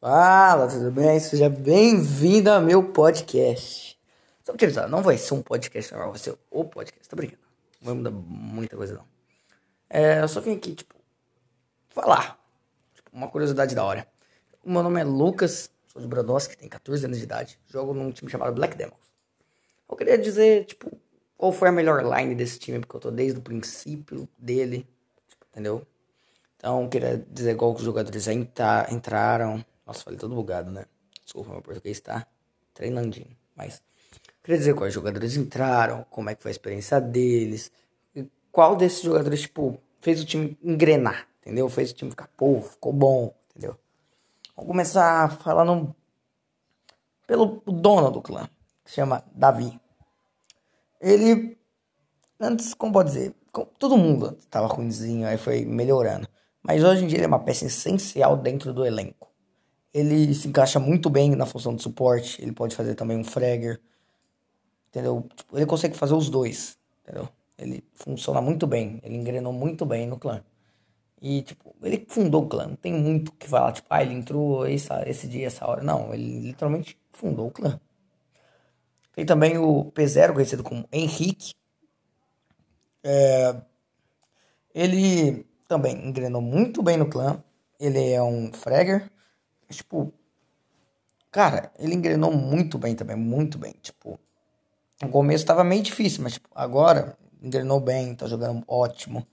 Fala, tudo bem? Seja bem-vindo ao meu podcast. Só pra te avisar, não vai ser um podcast normal, vai ser o podcast, tô brincando. Não vai mudar muita coisa, não. É, eu só vim aqui, tipo, falar. Tipo, uma curiosidade da hora. O meu nome é Lucas, sou de Brodowski, tenho 14 anos de idade. Jogo num time chamado Black Demons. Eu queria dizer, tipo, qual foi a melhor line desse time, porque eu tô desde o princípio dele, tipo, entendeu? Então, queria dizer qual os jogadores entra, entraram, nossa, falei todo bugado, né? Desculpa, meu português tá treinandinho. Mas queria dizer quais jogadores entraram, como é que foi a experiência deles. qual desses jogadores, tipo, fez o time engrenar, entendeu? Fez o time ficar, pô, ficou bom, entendeu? Vamos começar falando pelo dono do clã, que se chama Davi. Ele, antes, como pode dizer, todo mundo estava ruimzinho, aí foi melhorando. Mas hoje em dia ele é uma peça essencial dentro do elenco. Ele se encaixa muito bem na função de suporte. Ele pode fazer também um fragger. Entendeu? Tipo, ele consegue fazer os dois. Entendeu? Ele funciona muito bem. Ele engrenou muito bem no clã. E, tipo, ele fundou o clã. Não tem muito que falar. Tipo, ah, ele entrou essa, esse dia, essa hora. Não, ele literalmente fundou o clã. Tem também o P0, conhecido como Henrique. É, ele também engrenou muito bem no clã. Ele é um fragger. Tipo, cara, ele engrenou muito bem também, muito bem. Tipo, no começo tava meio difícil, mas tipo, agora engrenou bem, tá jogando ótimo,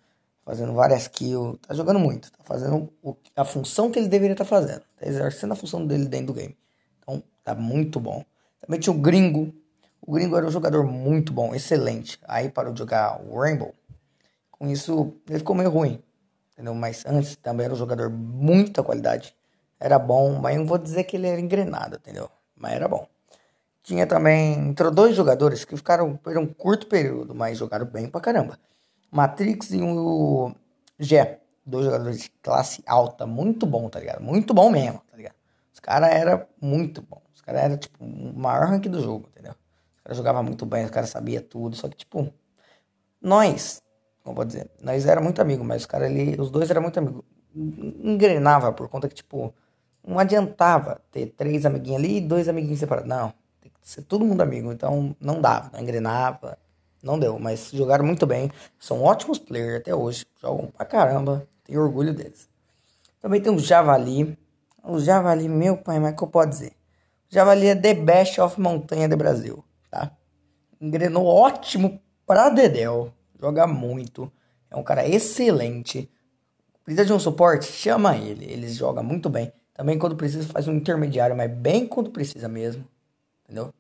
fazendo várias kills, tá jogando muito, tá fazendo o, a função que ele deveria estar tá fazendo, tá exercendo a função dele dentro do game. Então, tá muito bom. Também tinha o Gringo. O Gringo era um jogador muito bom, excelente. Aí parou de jogar o Rainbow. Com isso, ele ficou meio ruim. Entendeu? Mas antes também era um jogador muita qualidade era bom, mas não vou dizer que ele era engrenado, entendeu? Mas era bom. Tinha também, entrou dois jogadores que ficaram por um curto período, mas jogaram bem pra caramba. Matrix e o Gé, dois jogadores de classe alta, muito bom, tá ligado? Muito bom mesmo, tá ligado? Os caras eram muito bom. Os caras eram, tipo, o maior rank do jogo, entendeu? Os caras jogavam muito bem, os caras sabiam tudo, só que, tipo, nós, como vou dizer, nós era muito amigos, mas os caras ali, os dois eram muito amigos. Engrenava por conta que, tipo, não adiantava ter três amiguinhos ali e dois amiguinhos separados. Não, tem que ser todo mundo amigo. Então não dava, não engrenava, não deu. Mas jogaram muito bem. São ótimos players até hoje. Jogam pra caramba. Tenho orgulho deles. Também tem o Javali. O Javali, meu pai, mas que eu posso dizer? O Javali é the best of montanha do Brasil, tá? Engrenou ótimo pra Dedel. Joga muito. É um cara excelente. Precisa de um suporte? Chama ele. Ele joga muito bem. Também quando precisa faz um intermediário, mas bem quando precisa mesmo. Entendeu?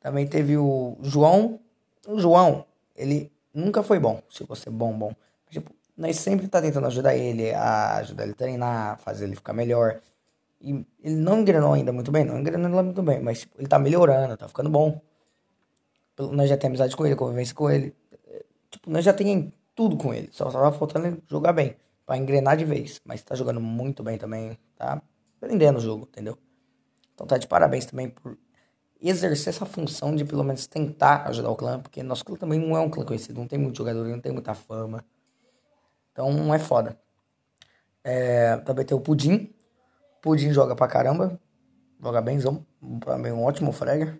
Também teve o João. O João, ele nunca foi bom. Se você bom, bom. Tipo, nós sempre tá tentando ajudar ele, a ajudar ele a treinar, fazer ele ficar melhor. E ele não engrenou ainda muito bem, não engrenou muito bem, mas tipo, ele tá melhorando, tá ficando bom. Nós já temos amizade com ele, convivência com ele. Tipo, nós já temos tudo com ele. Só tava faltando ele jogar bem para engrenar de vez. Mas tá jogando muito bem também, tá aprendendo o jogo, entendeu? Então tá de parabéns também por exercer essa função de pelo menos tentar ajudar o clã, porque nosso clã também não é um clã conhecido, não tem muito jogador, não tem muita fama. Então é foda. É, também tem o Pudim. Pudim joga pra caramba. Joga bemzão. Também um ótimo fragger.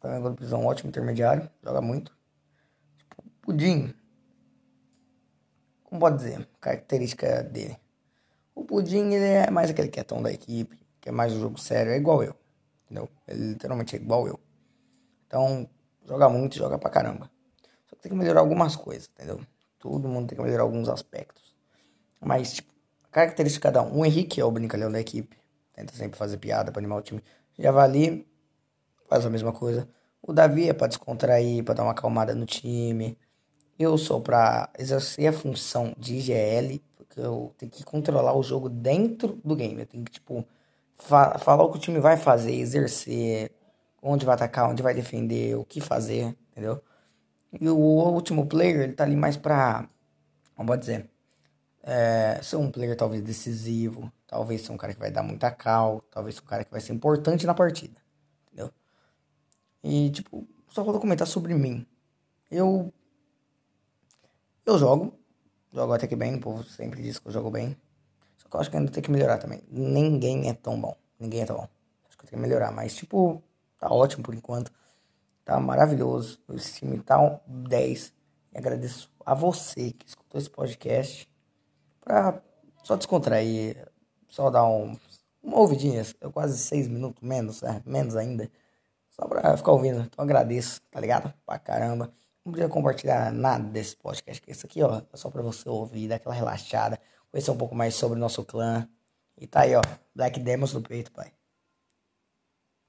Também precisa um ótimo intermediário. Joga muito. Tipo, Pudim como pode dizer, característica dele. O Pudim, ele é mais aquele quietão da equipe, que é mais um jogo sério, é igual eu, entendeu? Ele literalmente é igual eu. Então, joga muito, joga pra caramba. Só que tem que melhorar algumas coisas, entendeu? Todo mundo tem que melhorar alguns aspectos. Mas, tipo, característica de cada um. O Henrique é o brincalhão da equipe, tenta sempre fazer piada pra animar o time. Javali faz a mesma coisa. O Davi é pra descontrair, pra dar uma acalmada no time. Eu sou para exercer a função de IGL, porque eu tenho que controlar o jogo dentro do game. Eu tenho que, tipo, fa falar o que o time vai fazer, exercer, onde vai atacar, onde vai defender, o que fazer, entendeu? E o último player, ele tá ali mais pra, como pode dizer, é, ser um player talvez decisivo, talvez ser um cara que vai dar muita cal, talvez ser um cara que vai ser importante na partida, entendeu? E, tipo, só vou comentar sobre mim. Eu eu jogo, jogo até que bem, o povo sempre diz que eu jogo bem. Só que eu acho que ainda tem que melhorar também. Ninguém é tão bom. Ninguém é tão bom. Acho que eu tenho que melhorar. Mas, tipo, tá ótimo por enquanto. Tá maravilhoso. Esse time tá um 10. E agradeço a você que escutou esse podcast. Pra só descontrair. Só dar um, uma ouvidinha. Quase seis minutos menos, né? menos ainda. Só pra ficar ouvindo. Então agradeço, tá ligado? Pra caramba. Não precisa compartilhar nada desse podcast. Que esse aqui, ó, é só pra você ouvir, dar aquela relaxada. Conhecer um pouco mais sobre o nosso clã. E tá aí, ó. Black Demons no peito, pai.